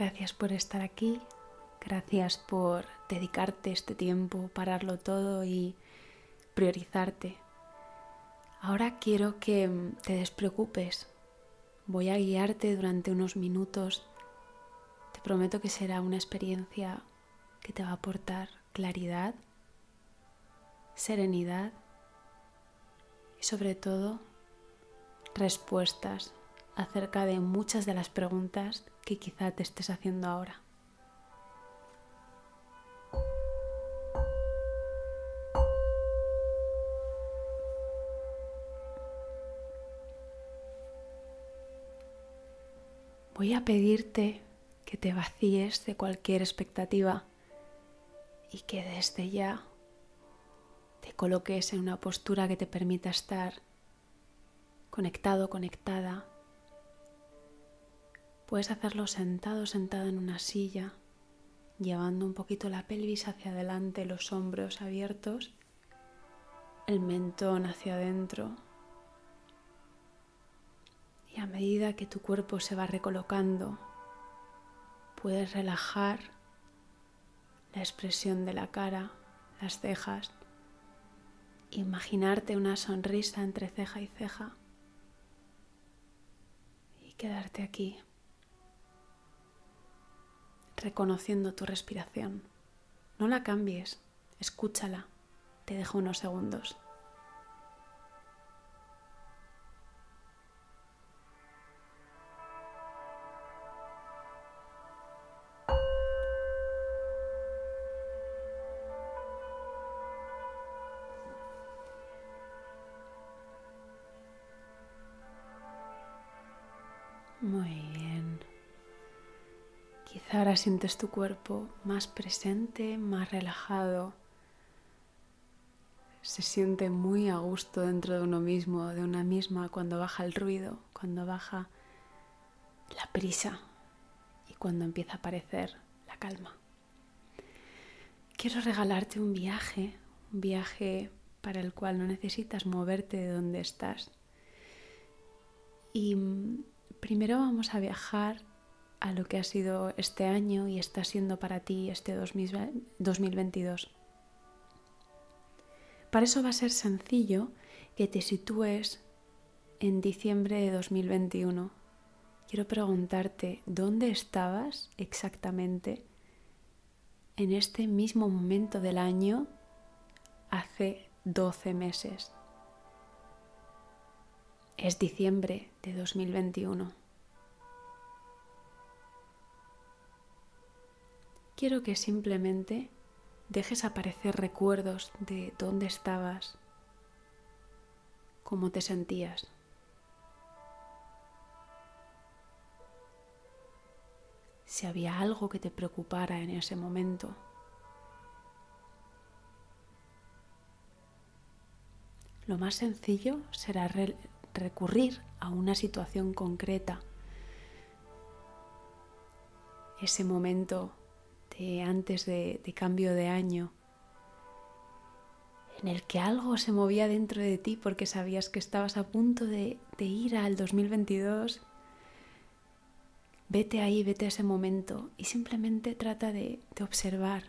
Gracias por estar aquí, gracias por dedicarte este tiempo, pararlo todo y priorizarte. Ahora quiero que te despreocupes. Voy a guiarte durante unos minutos. Te prometo que será una experiencia que te va a aportar claridad, serenidad y sobre todo respuestas acerca de muchas de las preguntas que quizá te estés haciendo ahora. Voy a pedirte que te vacíes de cualquier expectativa y que desde ya te coloques en una postura que te permita estar conectado, conectada Puedes hacerlo sentado, sentada en una silla, llevando un poquito la pelvis hacia adelante, los hombros abiertos, el mentón hacia adentro. Y a medida que tu cuerpo se va recolocando, puedes relajar la expresión de la cara, las cejas, imaginarte una sonrisa entre ceja y ceja y quedarte aquí reconociendo tu respiración. No la cambies, escúchala. Te dejo unos segundos. Ahora sientes tu cuerpo más presente, más relajado. Se siente muy a gusto dentro de uno mismo, de una misma, cuando baja el ruido, cuando baja la prisa y cuando empieza a aparecer la calma. Quiero regalarte un viaje, un viaje para el cual no necesitas moverte de donde estás. Y mm, primero vamos a viajar a lo que ha sido este año y está siendo para ti este 2022. Para eso va a ser sencillo que te sitúes en diciembre de 2021. Quiero preguntarte, ¿dónde estabas exactamente en este mismo momento del año hace 12 meses? Es diciembre de 2021. Quiero que simplemente dejes aparecer recuerdos de dónde estabas, cómo te sentías. Si había algo que te preocupara en ese momento. Lo más sencillo será recurrir a una situación concreta. Ese momento antes de, cambio de año, en el que algo se movía dentro de ti porque sabías que estabas a punto de, ir al 2022, vete ahí, vete a ese momento y simplemente trata de, de observar,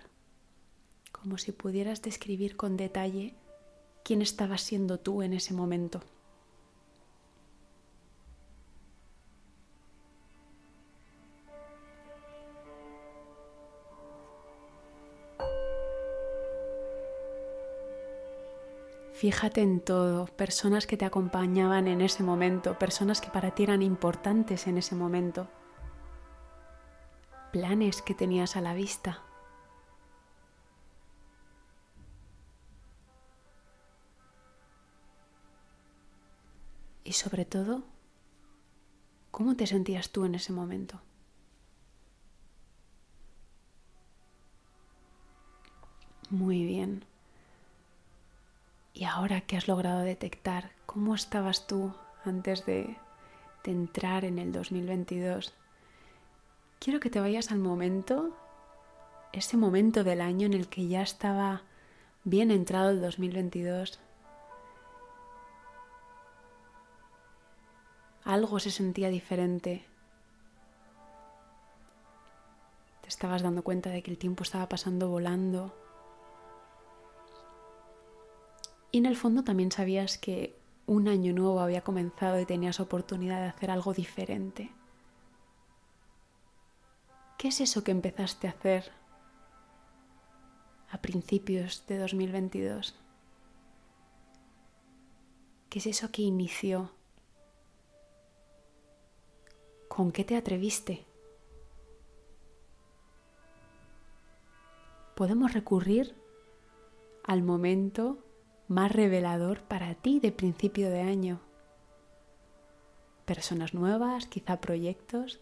como si pudieras describir con detalle quién estabas siendo tú en ese momento. Fíjate en todo, personas que te acompañaban en ese momento, personas que para ti eran importantes en ese momento, planes que tenías a la vista. Y sobre todo, ¿cómo te sentías tú en ese momento? Muy bien. Y ahora que has logrado detectar cómo estabas tú antes de, entrar en el 2022, quiero que te vayas al momento, ese momento del año en el que ya estaba bien entrado el 2022. Algo se sentía diferente. estabas dando cuenta de que el tiempo estaba pasando volando. Y en el fondo también sabías que un año nuevo había comenzado y tenías oportunidad de hacer algo diferente. ¿Qué es eso que empezaste a hacer a principios de 2022? ¿Qué es eso que inició? ¿Con qué te atreviste? Podemos recurrir al momento más revelador para ti de principio de año. Personas nuevas, quizá proyectos.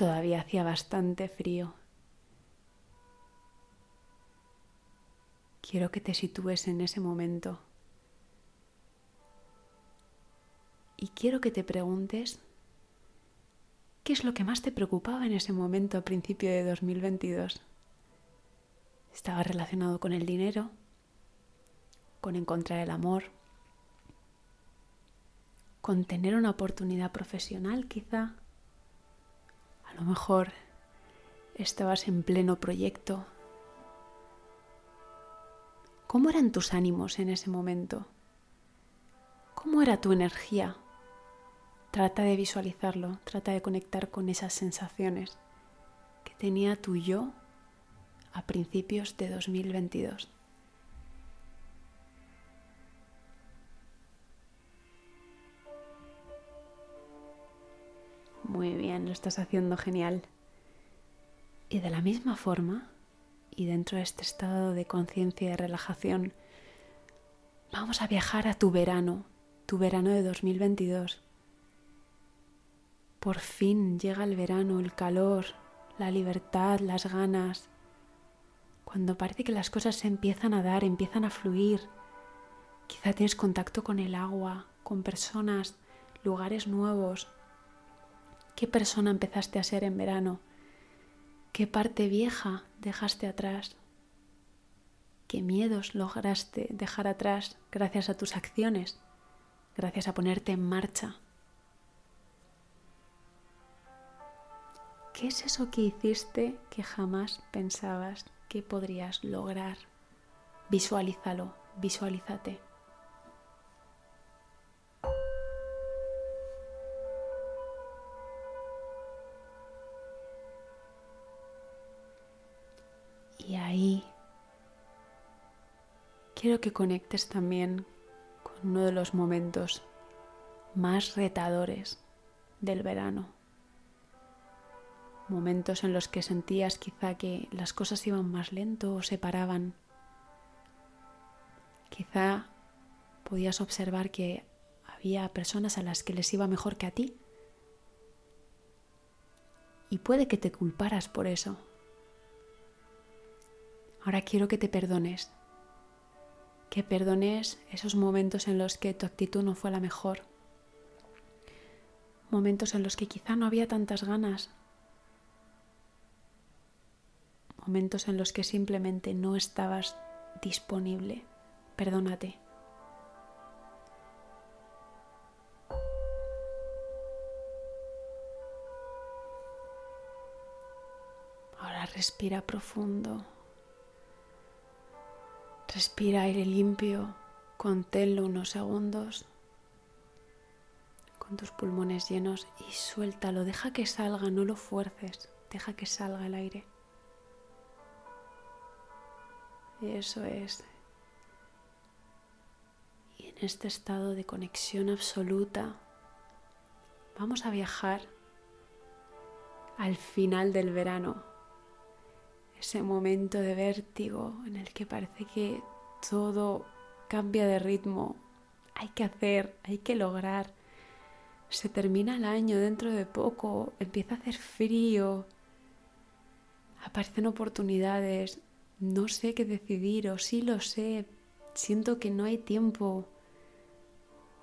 Todavía hacía bastante frío. Quiero que te sitúes en ese momento. Y quiero que te preguntes qué es lo que más te preocupaba en ese momento a principio de 2022. ¿Estaba relacionado con el dinero? ¿Con encontrar el amor? ¿Con tener una oportunidad profesional quizá? A lo mejor estabas en pleno proyecto. ¿Cómo eran tus ánimos en ese momento? ¿Cómo era tu energía? Trata de visualizarlo, trata de conectar con esas sensaciones que tenía tu yo a principios de 2022. Muy bien, lo estás haciendo genial. Y de la misma forma, y dentro de este estado de conciencia y de relajación, vamos a viajar a tu verano, tu verano de 2022. Por fin llega el verano, el calor, la libertad, las ganas. Cuando parece que las cosas se empiezan a dar, empiezan a fluir. Quizá tienes contacto con el agua, con personas, lugares nuevos, ¿Qué persona empezaste a ser en verano? ¿Qué parte vieja dejaste atrás? ¿Qué miedos lograste dejar atrás gracias a tus acciones, gracias a ponerte en marcha? ¿Qué es eso que hiciste que jamás pensabas que podrías lograr? Visualízalo, visualízate. Y ahí quiero que conectes también con uno de los momentos más retadores del verano. Momentos en los que sentías quizá que las cosas iban más lento o se paraban. Quizá podías observar que había personas a las que les iba mejor que a ti. Y puede que te culparas por eso. Ahora quiero que te perdones, que perdones esos momentos en los que tu actitud no fue la mejor, momentos en los que quizá no había tantas ganas, momentos en los que simplemente no estabas disponible. Perdónate. Ahora respira profundo. Respira aire limpio, conténlo unos segundos con tus pulmones llenos y suéltalo, deja que salga, no lo fuerces, deja que salga el aire. Eso es. Y en este estado de conexión absoluta vamos a viajar al final del verano ese momento de vértigo en el que parece que todo cambia de ritmo, hay que hacer, hay que lograr. Se termina el año dentro de poco, empieza a hacer frío, aparecen oportunidades, no sé qué decidir o sí lo sé, siento que no hay tiempo,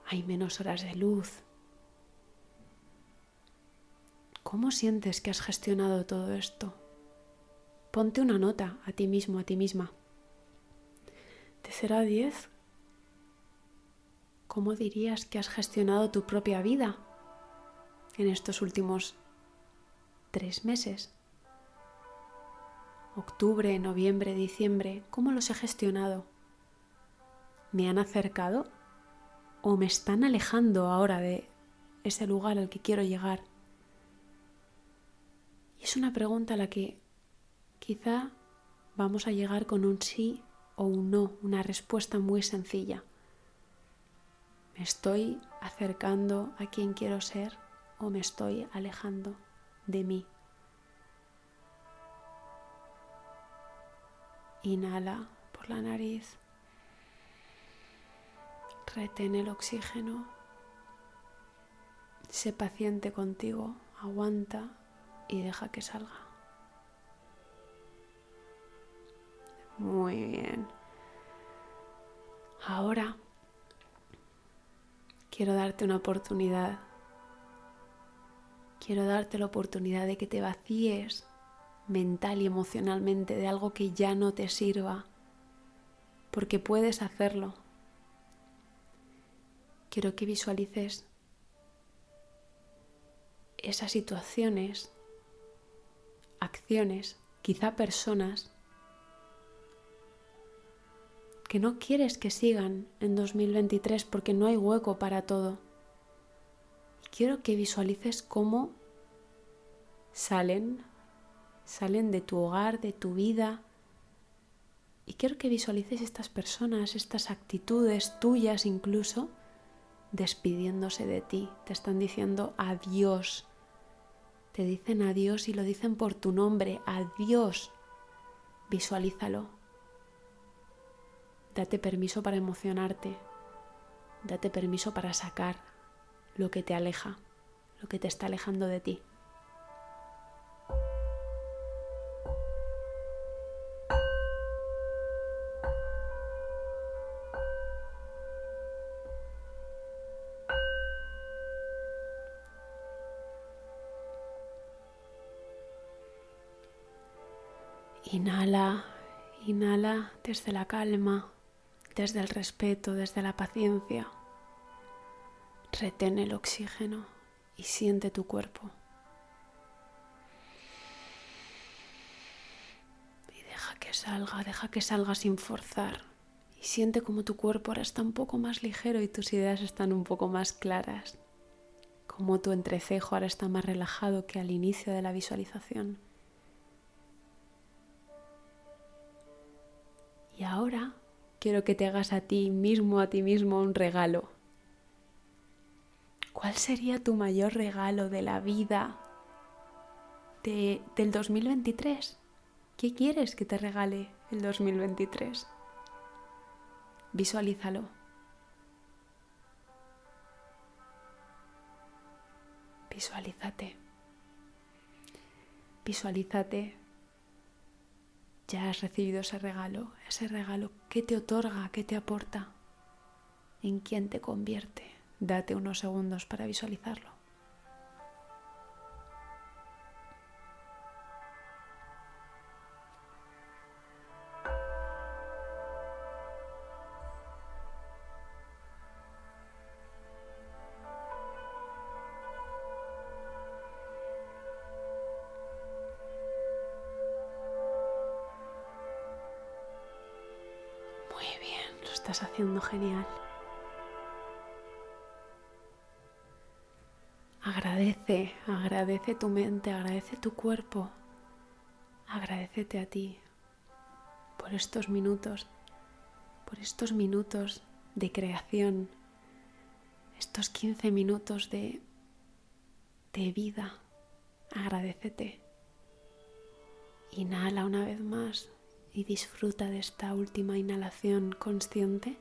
hay menos horas de luz. ¿Cómo sientes que has gestionado todo esto? ponte una nota a ti mismo, a ti misma. 0 a 10, ¿cómo dirías que has gestionado tu propia vida en estos últimos tres meses? Octubre, noviembre, diciembre, ¿cómo los he gestionado? ¿Me han acercado o me están alejando ahora de ese lugar al que quiero llegar? Y es una pregunta a la que quizá vamos a llegar con un sí o un no, una respuesta muy sencilla. ¿Me estoy acercando a quien quiero ser o me estoy alejando de mí? Inhala por la nariz. Retén el oxígeno. Sé paciente contigo. Aguanta y deja que salga. Muy bien. Ahora quiero darte una oportunidad. Quiero darte la oportunidad de que te vacíes mental y emocionalmente de algo que ya no te sirva, porque puedes hacerlo. Quiero que visualices esas situaciones, acciones, quizá personas que no quieres que sigan en 2023 porque no hay hueco para todo. Quiero que visualices cómo salen, salen de tu hogar, de tu vida. Y quiero que visualices estas personas, estas actitudes tuyas incluso, despidiéndose de ti. Te están diciendo adiós. Te dicen adiós y lo dicen por tu nombre. Adiós. Visualízalo. Date permiso para emocionarte. Date permiso para sacar lo que te aleja, lo que te está alejando de ti. Inhala, inhala desde la calma desde el respeto, desde la paciencia. Retén el oxígeno y siente tu cuerpo. Y deja que salga, deja que salga sin forzar. Y siente como tu cuerpo ahora está un poco más ligero y tus ideas están un poco más claras. Como tu entrecejo ahora está más relajado que al inicio de la visualización. Y ahora quiero que te hagas a ti mismo, a ti mismo un regalo. ¿Cuál sería tu mayor regalo de la vida de, del 2023? ¿Qué quieres que te regale el 2023? Visualízalo. Visualízate. Visualízate ya has recibido ese regalo, ese regalo, ¿qué te otorga, qué te aporta? ¿En quién te convierte? Date unos segundos para visualizarlo. Estás haciendo genial. Agradece, agradece tu mente, agradece tu cuerpo, agradecete a ti por estos minutos, por estos minutos de creación, estos 15 minutos de, de vida. Agradecete. Inhala una vez más y disfruta de esta última inhalación consciente.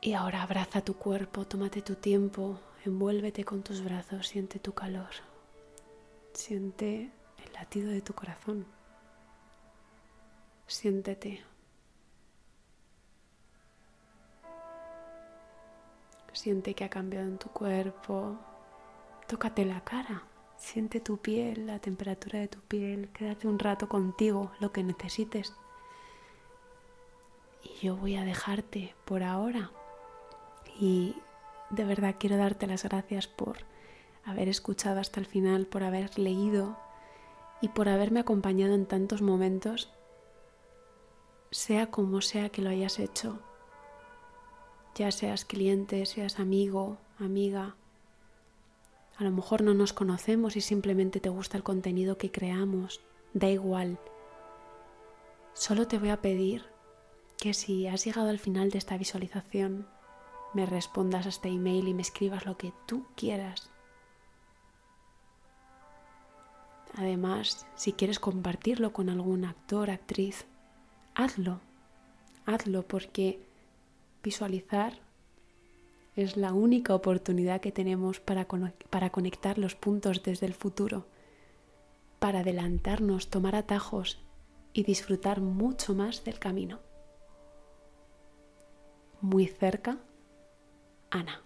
Y ahora abraza tu cuerpo, tómate tu tiempo, envuélvete con tus brazos, siente tu calor, siente el latido de tu corazón, siéntete. Siente que ha cambiado en tu cuerpo, tócate la cara, Siente tu piel, la temperatura de tu piel, quédate un rato contigo, lo que necesites. Y yo voy a dejarte por ahora. Y de verdad quiero darte las gracias por haber escuchado hasta el final, por haber leído y por haberme acompañado en tantos momentos, sea como sea que lo hayas hecho, ya seas cliente, seas amigo, amiga, a lo mejor no nos conocemos y simplemente te gusta el contenido que creamos, da igual. Solo te voy a pedir que si has llegado al final de esta visualización, me respondas a este email y me escribas lo que tú quieras. Además, si quieres compartirlo con algún actor, actriz, hazlo. Hazlo porque visualizar es la única oportunidad que tenemos para, para conectar los puntos desde el futuro, para adelantarnos, tomar atajos y disfrutar mucho más del camino. Muy cerca, Ana.